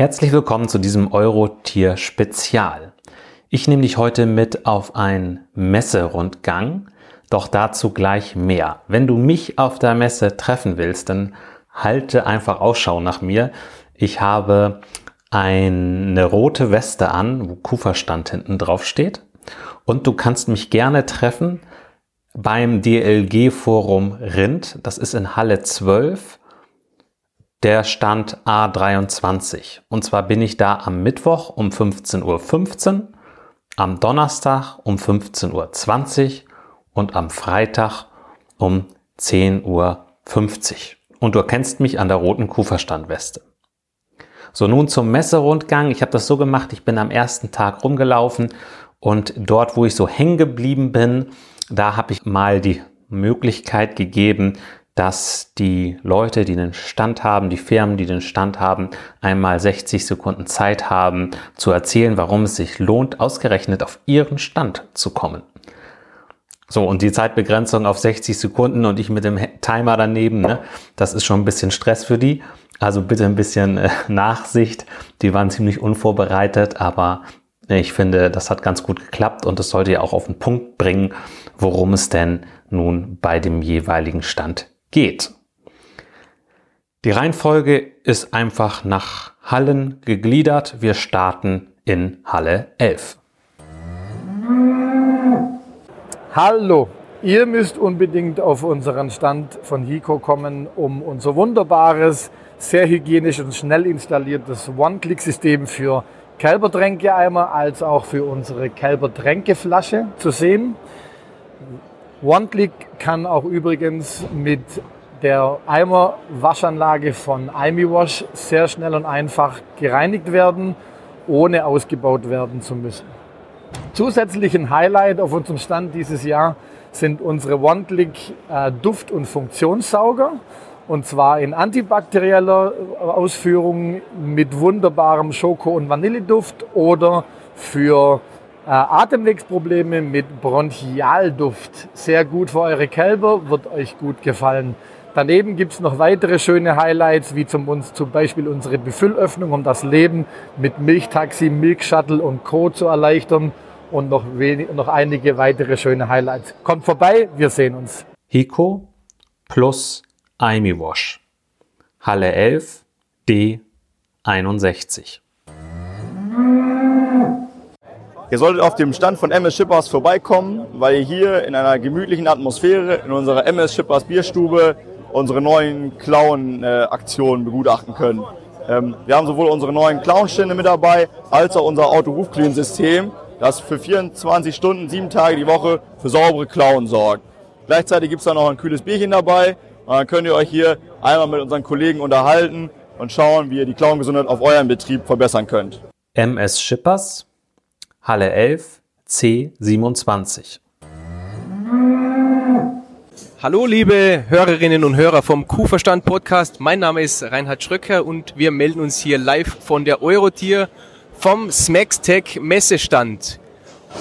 Herzlich willkommen zu diesem Eurotier Spezial. Ich nehme dich heute mit auf einen Messerundgang, doch dazu gleich mehr. Wenn du mich auf der Messe treffen willst, dann halte einfach Ausschau nach mir. Ich habe eine rote Weste an, wo Kuferstand hinten drauf steht. Und du kannst mich gerne treffen beim DLG Forum Rind. Das ist in Halle 12 der Stand A23. Und zwar bin ich da am Mittwoch um 15.15 Uhr, am Donnerstag um 15.20 Uhr und am Freitag um 10.50 Uhr. Und du erkennst mich an der roten Kuferstandweste. So, nun zum Messerundgang. Ich habe das so gemacht, ich bin am ersten Tag rumgelaufen und dort, wo ich so hängen geblieben bin, da habe ich mal die Möglichkeit gegeben, dass die Leute, die den Stand haben, die Firmen, die den Stand haben, einmal 60 Sekunden Zeit haben zu erzählen, warum es sich lohnt, ausgerechnet auf ihren Stand zu kommen. So, und die Zeitbegrenzung auf 60 Sekunden und ich mit dem Timer daneben, ne, das ist schon ein bisschen Stress für die. Also bitte ein bisschen äh, Nachsicht. Die waren ziemlich unvorbereitet, aber ich finde, das hat ganz gut geklappt und es sollte ja auch auf den Punkt bringen, worum es denn nun bei dem jeweiligen Stand geht. Die Reihenfolge ist einfach nach Hallen gegliedert. Wir starten in Halle 11. Hallo, ihr müsst unbedingt auf unseren Stand von Hiko kommen, um unser wunderbares, sehr hygienisch und schnell installiertes One-Click-System für Kälbertränkeeimer als auch für unsere Kälbertränkeflasche zu sehen. OneClick kann auch übrigens mit der Eimerwaschanlage von ImiWash sehr schnell und einfach gereinigt werden, ohne ausgebaut werden zu müssen. Zusätzlichen Highlight auf unserem Stand dieses Jahr sind unsere OneClick äh, Duft- und Funktionssauger. Und zwar in antibakterieller Ausführung mit wunderbarem Schoko- und Vanilleduft oder für äh, äh, Atemwegsprobleme mit Bronchialduft. Sehr gut für eure Kälber, wird euch gut gefallen. Daneben gibt es noch weitere schöne Highlights, wie zum, uns, zum Beispiel unsere Befüllöffnung, um das Leben mit Milchtaxi, Milkshuttle und Co. zu erleichtern und noch, wenig, noch einige weitere schöne Highlights. Kommt vorbei, wir sehen uns. Hiko plus Wash. Halle 11, D61. Ihr solltet auf dem Stand von MS Shippers vorbeikommen, weil ihr hier in einer gemütlichen Atmosphäre in unserer MS Shippers Bierstube unsere neuen Clown-Aktionen begutachten könnt. Ähm, wir haben sowohl unsere neuen Clown-Stände mit dabei, als auch unser Auto-Roof-Clean-System, das für 24 Stunden, sieben Tage die Woche für saubere Klauen sorgt. Gleichzeitig gibt es da noch ein kühles Bierchen dabei und dann könnt ihr euch hier einmal mit unseren Kollegen unterhalten und schauen, wie ihr die Klauengesundheit auf eurem Betrieb verbessern könnt. MS Shippers Halle 11 C 27. Hallo liebe Hörerinnen und Hörer vom Kuhverstand Podcast. Mein Name ist Reinhard Schröcker und wir melden uns hier live von der Eurotier vom Smextech Messestand.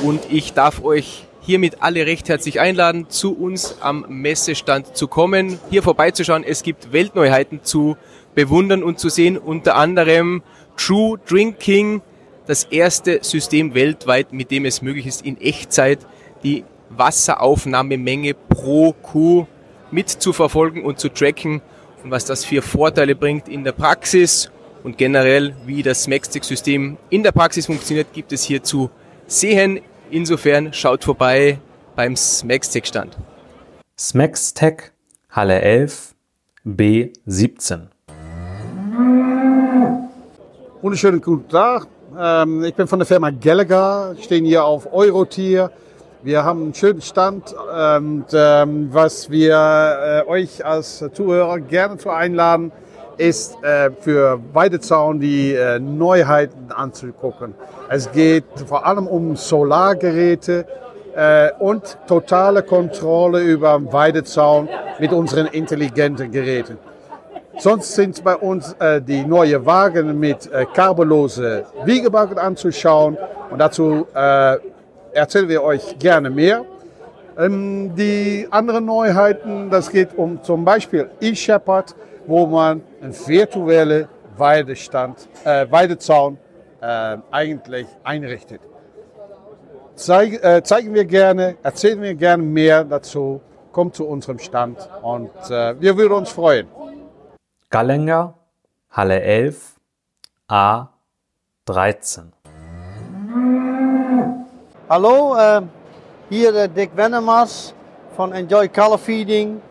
Und ich darf euch hiermit alle recht herzlich einladen, zu uns am Messestand zu kommen, hier vorbeizuschauen. Es gibt Weltneuheiten zu bewundern und zu sehen, unter anderem True Drinking, das erste System weltweit, mit dem es möglich ist, in Echtzeit die Wasseraufnahmemenge pro Kuh mitzuverfolgen und zu tracken und was das für Vorteile bringt in der Praxis und generell, wie das Smextech-System in der Praxis funktioniert, gibt es hier zu sehen. Insofern schaut vorbei beim Smextech-Stand. Smextech Halle 11 B 17. Wunderschönen guten Tag. Ähm, ich bin von der Firma Gallagher, stehen hier auf Eurotier. Wir haben einen schönen Stand und ähm, was wir äh, euch als Zuhörer gerne zu einladen, ist äh, für Weidezaun die äh, Neuheiten anzugucken. Es geht vor allem um Solargeräte äh, und totale Kontrolle über Weidezaun mit unseren intelligenten Geräten. Sonst sind bei uns äh, die neuen Wagen mit äh, kabellose Wiegebalken anzuschauen. Und dazu äh, erzählen wir euch gerne mehr. Ähm, die anderen Neuheiten, das geht um zum Beispiel eShepherd, wo man eine virtuelle Weidestand, äh, Weidezaun äh, eigentlich einrichtet. Zeig, äh, zeigen wir gerne, erzählen wir gerne mehr dazu. Kommt zu unserem Stand und äh, wir würden uns freuen. Gallenger, Halle 11, A 13. Hallo, äh, hier äh, Dick Wennemars von Enjoy Color Feeding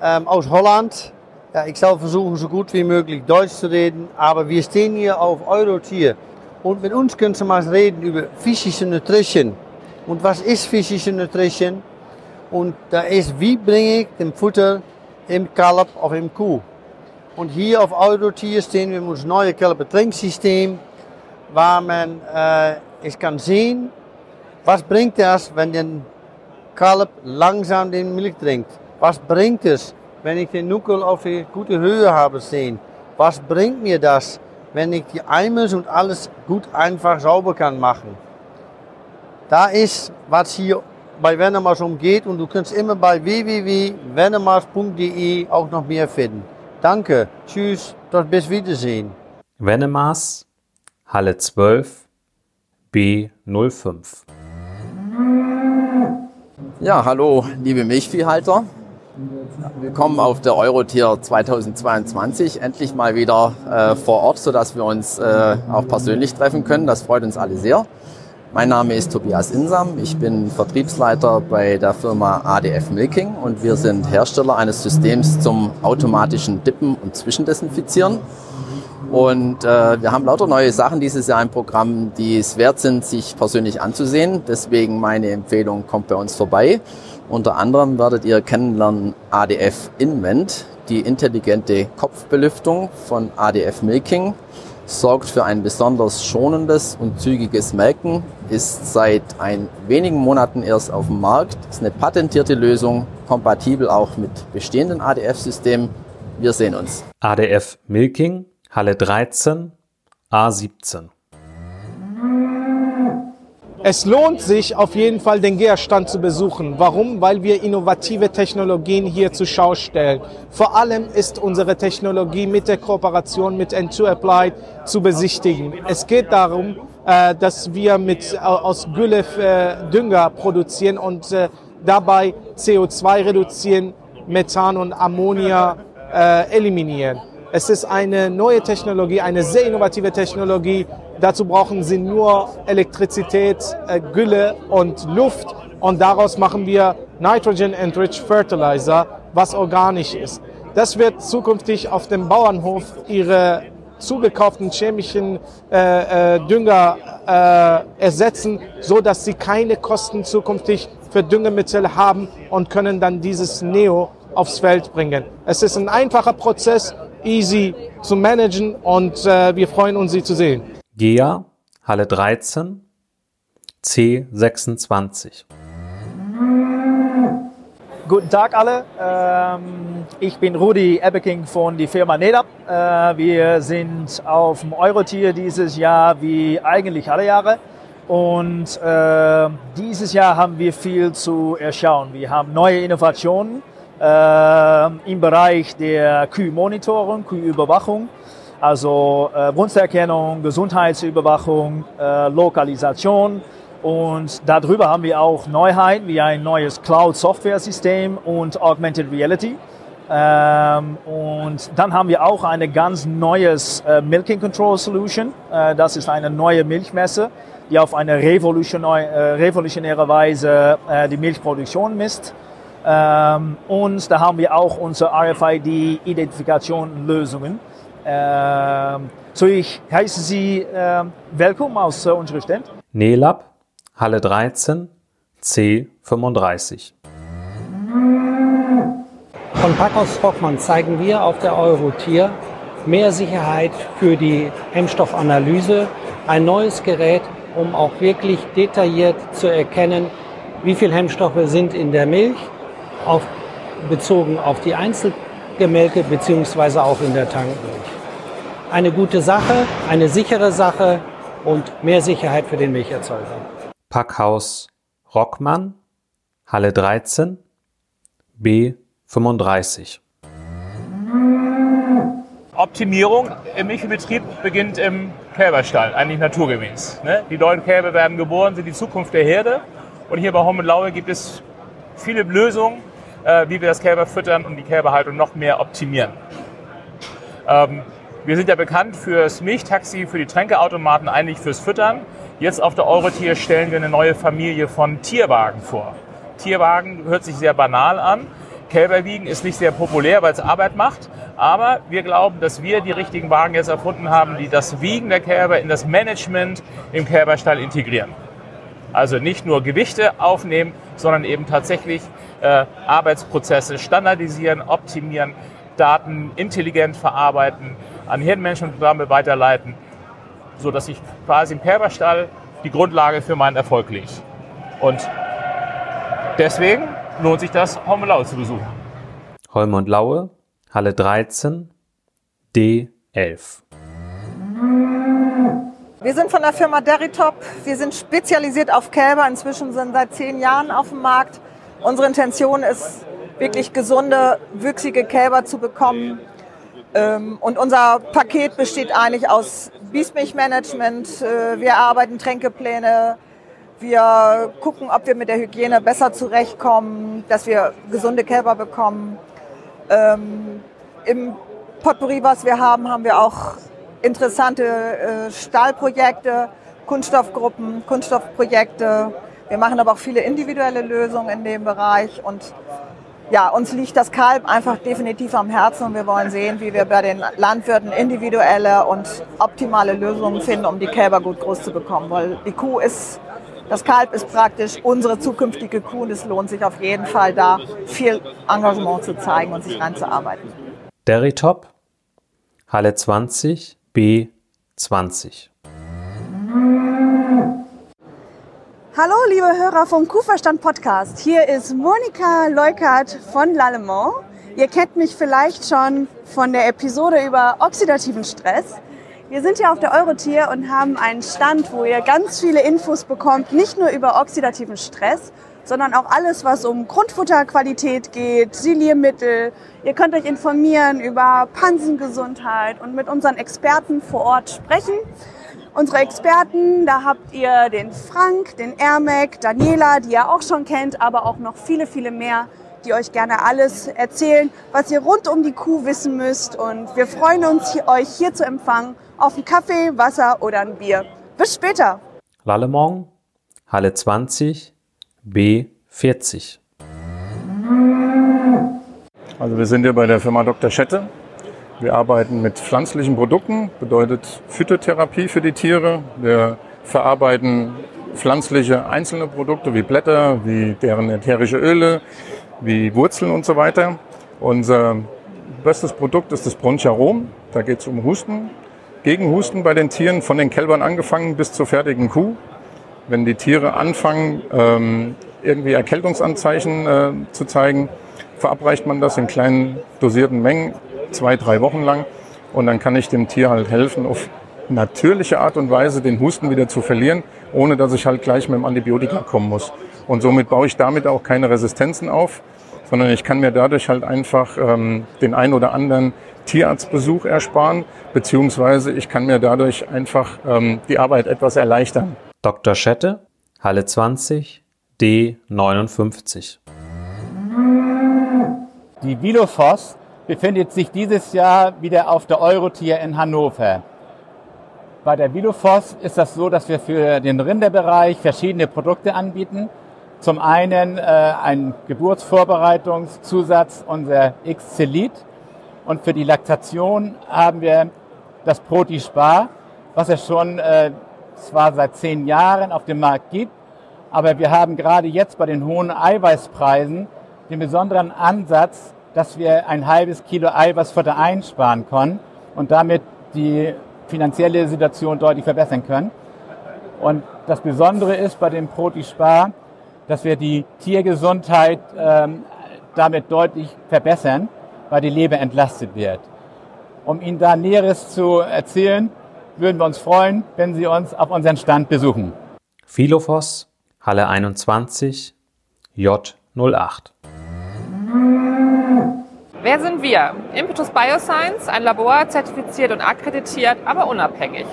ähm, aus Holland. Ja, ich soll versuchen, so gut wie möglich Deutsch zu reden, aber wir stehen hier auf Eurotier. Und mit uns können Sie mal reden über physische Nutrition. Und was ist physische Nutrition? Und da ist, wie bringe ich den Futter im Kalb of im Kuh? Und hier auf Eurotier stehen wir mit unserem neuen Kalbertrinksysteem, waar man äh, es kann sehen, was bringt das, wenn der Kalb langsam den Milch trinkt? Was bringt es, wenn ich den Nuckel auf die gute Höhe habe sehen? Was bringt mir das, wenn ich die Eimer und alles gut einfach sauber kann machen? Da ist, was hier bei Wennemars umgeht und du kannst immer bei www.wennemars.de auch noch mehr finden. Danke, tschüss, tot bis Wiedersehen. Wennemars, Halle 12, B05. Ja, hallo, liebe Milchviehhalter. Willkommen auf der Eurotier 2022. Endlich mal wieder äh, vor Ort, sodass wir uns äh, auch persönlich treffen können. Das freut uns alle sehr. Mein Name ist Tobias Insam. Ich bin Vertriebsleiter bei der Firma ADF Milking und wir sind Hersteller eines Systems zum automatischen Dippen und Zwischendesinfizieren. Und äh, wir haben lauter neue Sachen dieses Jahr im Programm, die es wert sind, sich persönlich anzusehen. Deswegen meine Empfehlung, kommt bei uns vorbei. Unter anderem werdet ihr kennenlernen ADF Invent, die intelligente Kopfbelüftung von ADF Milking. Sorgt für ein besonders schonendes und zügiges Melken, ist seit ein wenigen Monaten erst auf dem Markt, ist eine patentierte Lösung, kompatibel auch mit bestehenden ADF-Systemen. Wir sehen uns. ADF Milking, Halle 13, A17. Es lohnt sich auf jeden Fall, den GEA-Stand zu besuchen. Warum? Weil wir innovative Technologien hier zur Schau stellen. Vor allem ist unsere Technologie mit der Kooperation mit N2 Applied zu besichtigen. Es geht darum, äh, dass wir mit, aus Gülle äh, Dünger produzieren und äh, dabei CO2 reduzieren, Methan und Ammonia eliminieren. Es ist eine neue Technologie, eine sehr innovative Technologie, Dazu brauchen sie nur Elektrizität, äh, Gülle und Luft und daraus machen wir Nitrogen Enriched Fertilizer, was organisch ist. Das wird zukünftig auf dem Bauernhof ihre zugekauften chemischen äh, äh, Dünger äh, ersetzen, so dass sie keine Kosten zukünftig für Düngemittel haben und können dann dieses Neo aufs Feld bringen. Es ist ein einfacher Prozess, easy zu managen und äh, wir freuen uns, Sie zu sehen. GEA, Halle 13, C26. Guten Tag alle, ähm, ich bin Rudi Ebbeking von der Firma NEDAP. Äh, wir sind auf dem Eurotier dieses Jahr wie eigentlich alle Jahre. Und äh, dieses Jahr haben wir viel zu erschauen. Wir haben neue Innovationen äh, im Bereich der Kühlmonitoring, Kühlüberwachung. Also äh, Brunsterkennung, Gesundheitsüberwachung, äh, Lokalisation. Und darüber haben wir auch Neuheiten wie ein neues Cloud-Software-System und Augmented Reality. Ähm, und dann haben wir auch eine ganz neues äh, Milking Control Solution. Äh, das ist eine neue Milchmesse, die auf eine revolutionäre, äh, revolutionäre Weise äh, die Milchproduktion misst. Ähm, und da haben wir auch unsere RFID-Identifikation-Lösungen. Ähm, so, ich heiße Sie äh, willkommen aus äh, unserem Stand. NELAB, Halle 13, C35. Von Packhaus Rockmann zeigen wir auf der Eurotier mehr Sicherheit für die Hemmstoffanalyse, ein neues Gerät, um auch wirklich detailliert zu erkennen, wie viel Hemmstoffe sind in der Milch, auf, bezogen auf die Einzelgemälke beziehungsweise auch in der Tankmilch eine gute Sache, eine sichere Sache und mehr Sicherheit für den Milcherzeuger. Packhaus Rockmann, Halle 13, B 35. Optimierung im Milchbetrieb beginnt im Kälberstall, eigentlich naturgemäß. Ne? Die neuen Kälber werden geboren, sind die Zukunft der Herde. Und hier bei Hommelaue gibt es viele Lösungen, äh, wie wir das Kälber füttern und die Kälberhaltung noch mehr optimieren. Ähm, wir sind ja bekannt fürs Milchtaxi, für die Tränkeautomaten, eigentlich fürs Füttern. Jetzt auf der Eurotier stellen wir eine neue Familie von Tierwagen vor. Tierwagen hört sich sehr banal an. Kälberwiegen ist nicht sehr populär, weil es Arbeit macht. Aber wir glauben, dass wir die richtigen Wagen jetzt erfunden haben, die das Wiegen der Kälber in das Management im Kälberstall integrieren. Also nicht nur Gewichte aufnehmen, sondern eben tatsächlich äh, Arbeitsprozesse standardisieren, optimieren, Daten intelligent verarbeiten, an Hirnmanagementprogramme weiterleiten, so dass ich quasi im Kälberstall die Grundlage für meinen Erfolg lege. Und deswegen lohnt sich das, Holme Laue zu besuchen. Holme und Laue, Halle 13, D11. Wir sind von der Firma Deritop. Wir sind spezialisiert auf Kälber. Inzwischen sind seit zehn Jahren auf dem Markt. Unsere Intention ist, wirklich gesunde, wüchsige Kälber zu bekommen. Ähm, und unser Paket besteht eigentlich aus Biesmilchmanagement. Äh, wir erarbeiten Tränkepläne. Wir gucken, ob wir mit der Hygiene besser zurechtkommen, dass wir gesunde Kälber bekommen. Ähm, Im Potpourri, was wir haben, haben wir auch interessante äh, Stahlprojekte, Kunststoffgruppen, Kunststoffprojekte. Wir machen aber auch viele individuelle Lösungen in dem Bereich und ja, uns liegt das Kalb einfach definitiv am Herzen und wir wollen sehen, wie wir bei den Landwirten individuelle und optimale Lösungen finden, um die Kälber gut groß zu bekommen. Weil die Kuh ist, das Kalb ist praktisch unsere zukünftige Kuh und es lohnt sich auf jeden Fall da viel Engagement zu zeigen und sich reinzuarbeiten. Deritop, Halle 20, B20. Hallo, liebe Hörer vom Kuhverstand Podcast. Hier ist Monika Leukert von L'Allemand. Ihr kennt mich vielleicht schon von der Episode über oxidativen Stress. Wir sind hier auf der Eurotier und haben einen Stand, wo ihr ganz viele Infos bekommt, nicht nur über oxidativen Stress, sondern auch alles, was um Grundfutterqualität geht, Siliermittel. Ihr könnt euch informieren über Pansengesundheit und mit unseren Experten vor Ort sprechen. Unsere Experten, da habt ihr den Frank, den Ermek, Daniela, die ihr auch schon kennt, aber auch noch viele, viele mehr, die euch gerne alles erzählen, was ihr rund um die Kuh wissen müsst. Und wir freuen uns, euch hier zu empfangen auf einen Kaffee, Wasser oder ein Bier. Bis später. Lallemont, Halle 20, B40. Also wir sind hier bei der Firma Dr. Schette wir arbeiten mit pflanzlichen Produkten, bedeutet Phytotherapie für die Tiere. Wir verarbeiten pflanzliche einzelne Produkte wie Blätter, wie deren ätherische Öle, wie Wurzeln und so weiter. Unser bestes Produkt ist das Broncharom. Da geht es um Husten, gegen Husten bei den Tieren, von den Kälbern angefangen bis zur fertigen Kuh. Wenn die Tiere anfangen, ähm, irgendwie Erkältungsanzeichen äh, zu zeigen, verabreicht man das in kleinen dosierten Mengen zwei, drei Wochen lang. Und dann kann ich dem Tier halt helfen, auf natürliche Art und Weise den Husten wieder zu verlieren, ohne dass ich halt gleich mit dem Antibiotika kommen muss. Und somit baue ich damit auch keine Resistenzen auf, sondern ich kann mir dadurch halt einfach ähm, den ein oder anderen Tierarztbesuch ersparen, beziehungsweise ich kann mir dadurch einfach ähm, die Arbeit etwas erleichtern. Dr. Schette, Halle 20, D59. Die Vilofos befindet sich dieses Jahr wieder auf der Eurotier in Hannover. Bei der Vilofos ist das so, dass wir für den Rinderbereich verschiedene Produkte anbieten. Zum einen äh, ein Geburtsvorbereitungszusatz, unser X-Celit. Und für die Laktation haben wir das Protispar, was es schon äh, zwar seit zehn Jahren auf dem Markt gibt, aber wir haben gerade jetzt bei den hohen Eiweißpreisen den besonderen Ansatz, dass wir ein halbes Kilo Eiweißfutter einsparen können und damit die finanzielle Situation deutlich verbessern können. Und das Besondere ist bei dem Protispar, dass wir die Tiergesundheit ähm, damit deutlich verbessern, weil die Leber entlastet wird. Um Ihnen da Näheres zu erzählen, würden wir uns freuen, wenn Sie uns auf unseren Stand besuchen. Philophos, Halle 21, J08. Wer sind wir? Impetus Bioscience, ein Labor, zertifiziert und akkreditiert, aber unabhängig.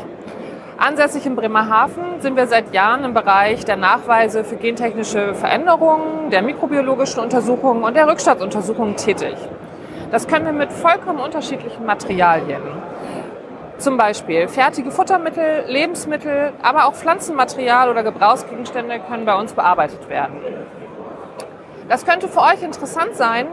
Ansässig in Bremerhaven sind wir seit Jahren im Bereich der Nachweise für gentechnische Veränderungen, der mikrobiologischen Untersuchungen und der Rückstandsuntersuchungen tätig. Das können wir mit vollkommen unterschiedlichen Materialien. Zum Beispiel fertige Futtermittel, Lebensmittel, aber auch Pflanzenmaterial oder Gebrauchsgegenstände können bei uns bearbeitet werden. Das könnte für euch interessant sein,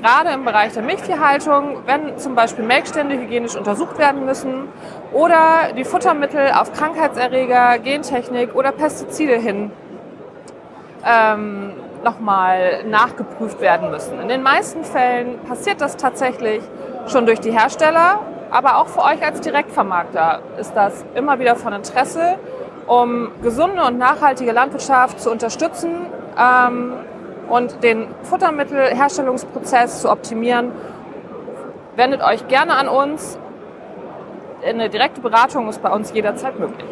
gerade im Bereich der Milchtierhaltung, wenn zum Beispiel Melkstände hygienisch untersucht werden müssen oder die Futtermittel auf Krankheitserreger, Gentechnik oder Pestizide hin ähm, nochmal nachgeprüft werden müssen. In den meisten Fällen passiert das tatsächlich schon durch die Hersteller aber auch für euch als Direktvermarkter ist das immer wieder von Interesse, um gesunde und nachhaltige Landwirtschaft zu unterstützen ähm, und den Futtermittelherstellungsprozess zu optimieren. Wendet euch gerne an uns. Eine direkte Beratung ist bei uns jederzeit möglich.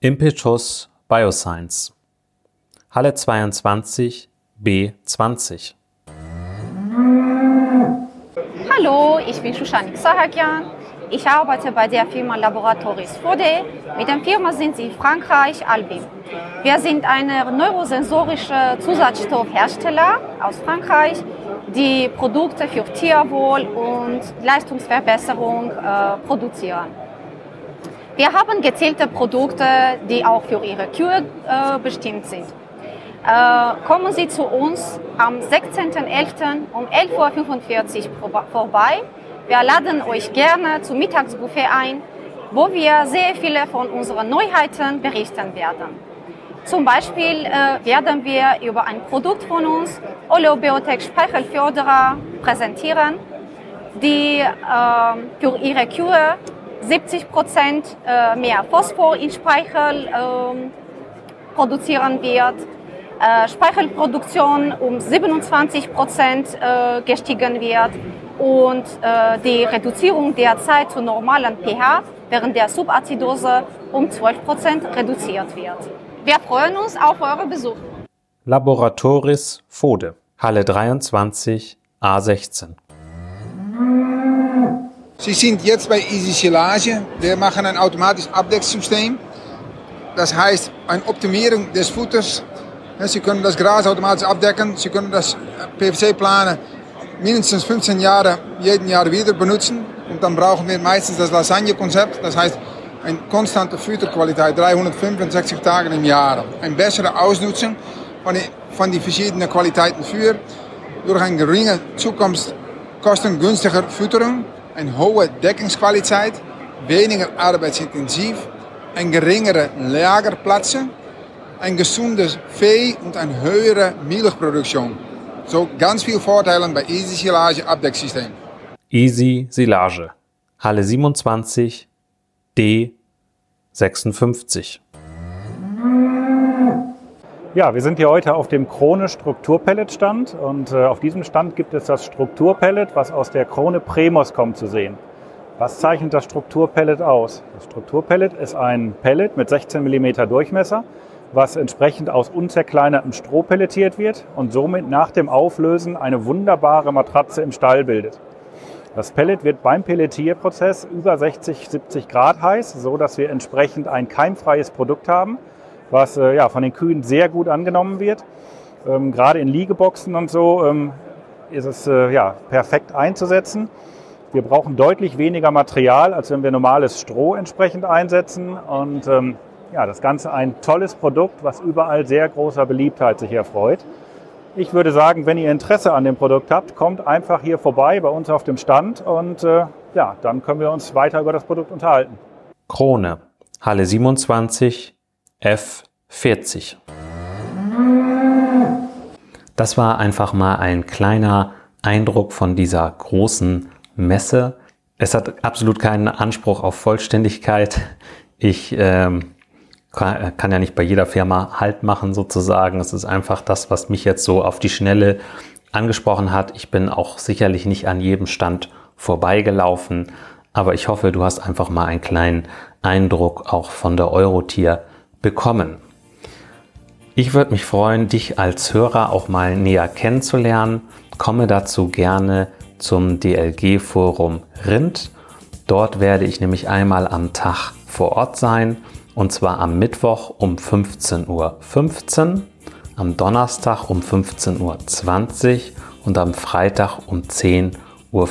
Impetus Bioscience Halle 22 B20 Hallo, ich bin Shushanik Sahakian. Ich arbeite bei der Firma Laboratories Fode. Mit der Firma sind sie in Frankreich, Albim. Wir sind eine neurosensorische Zusatzstoffhersteller aus Frankreich, die Produkte für Tierwohl und Leistungsverbesserung äh, produzieren. Wir haben gezielte Produkte, die auch für Ihre Kühe äh, bestimmt sind. Äh, kommen Sie zu uns am 16.11. um 11.45 Uhr vorbei. Wir laden euch gerne zum Mittagsbuffet ein, wo wir sehr viele von unseren Neuheiten berichten werden. Zum Beispiel äh, werden wir über ein Produkt von uns, Oleobiotech Speichelförderer, präsentieren, die äh, für ihre Kühe 70 Prozent äh, mehr Phosphor in Speichel ähm, produzieren wird äh, Speichelproduktion um 27 Prozent äh, gestiegen wird und äh, die Reduzierung der Zeit zu normalen pH während der Subazidose um 12 Prozent reduziert wird. Wir freuen uns auf euren Besuch. Laboratoris Fode, Halle 23, A16. Sie sind jetzt bei Easy Silage. Wir machen ein automatisches Abdecksystem. Das heißt, eine Optimierung des Futters Sie können das Gras automatisch abdecken. Sie können das PVC-Planen mindestens 15 Jahre jeden Jahr wieder benutzen. Und dann brauchen wir meistens das Lasagne-Konzept. Das heißt, eine konstante Futterqualität, 365 Tage im Jahr. Eine bessere Ausnutzung von von den verschiedenen Qualitäten für. Durch geringe Zukunft kostengünstige Fütterung, eine hohe Deckungsqualität, weniger arbeitsintensiv, ein geringere Lagerplätze ein gesundes Vieh und eine höhere Milchproduktion. So ganz viele Vorteile bei Easy Silage Abdecksystem. Easy Silage. Halle 27 D 56. Ja, wir sind hier heute auf dem Krone Strukturpellet Stand und äh, auf diesem Stand gibt es das Strukturpellet, was aus der Krone Premos kommt zu sehen. Was zeichnet das Strukturpellet aus? Das Strukturpellet ist ein Pellet mit 16 mm Durchmesser, was entsprechend aus unzerkleinertem Stroh pelletiert wird und somit nach dem Auflösen eine wunderbare Matratze im Stall bildet. Das Pellet wird beim Pelletierprozess über 60, 70 Grad heiß, so dass wir entsprechend ein keimfreies Produkt haben, was äh, ja, von den Kühen sehr gut angenommen wird. Ähm, gerade in Liegeboxen und so ähm, ist es äh, ja, perfekt einzusetzen. Wir brauchen deutlich weniger Material, als wenn wir normales Stroh entsprechend einsetzen. Und ähm, ja, das Ganze ein tolles Produkt, was überall sehr großer Beliebtheit sich erfreut. Ich würde sagen, wenn ihr Interesse an dem Produkt habt, kommt einfach hier vorbei bei uns auf dem Stand und äh, ja, dann können wir uns weiter über das Produkt unterhalten. Krone, Halle 27, F40. Das war einfach mal ein kleiner Eindruck von dieser großen Messe. Es hat absolut keinen Anspruch auf Vollständigkeit. Ich ähm, kann, kann ja nicht bei jeder Firma Halt machen sozusagen. Es ist einfach das, was mich jetzt so auf die Schnelle angesprochen hat. Ich bin auch sicherlich nicht an jedem Stand vorbeigelaufen, aber ich hoffe, du hast einfach mal einen kleinen Eindruck auch von der Eurotier bekommen. Ich würde mich freuen, dich als Hörer auch mal näher kennenzulernen. Komme dazu gerne zum DLG Forum Rind. Dort werde ich nämlich einmal am Tag vor Ort sein und zwar am Mittwoch um 15.15 Uhr, 15, am Donnerstag um 15.20 Uhr und am Freitag um 10.50 Uhr.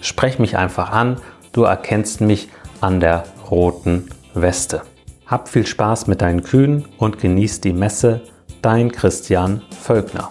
Sprech mich einfach an, du erkennst mich an der roten Weste. Hab viel Spaß mit deinen Kühen und genieß die Messe. Dein Christian Völkner.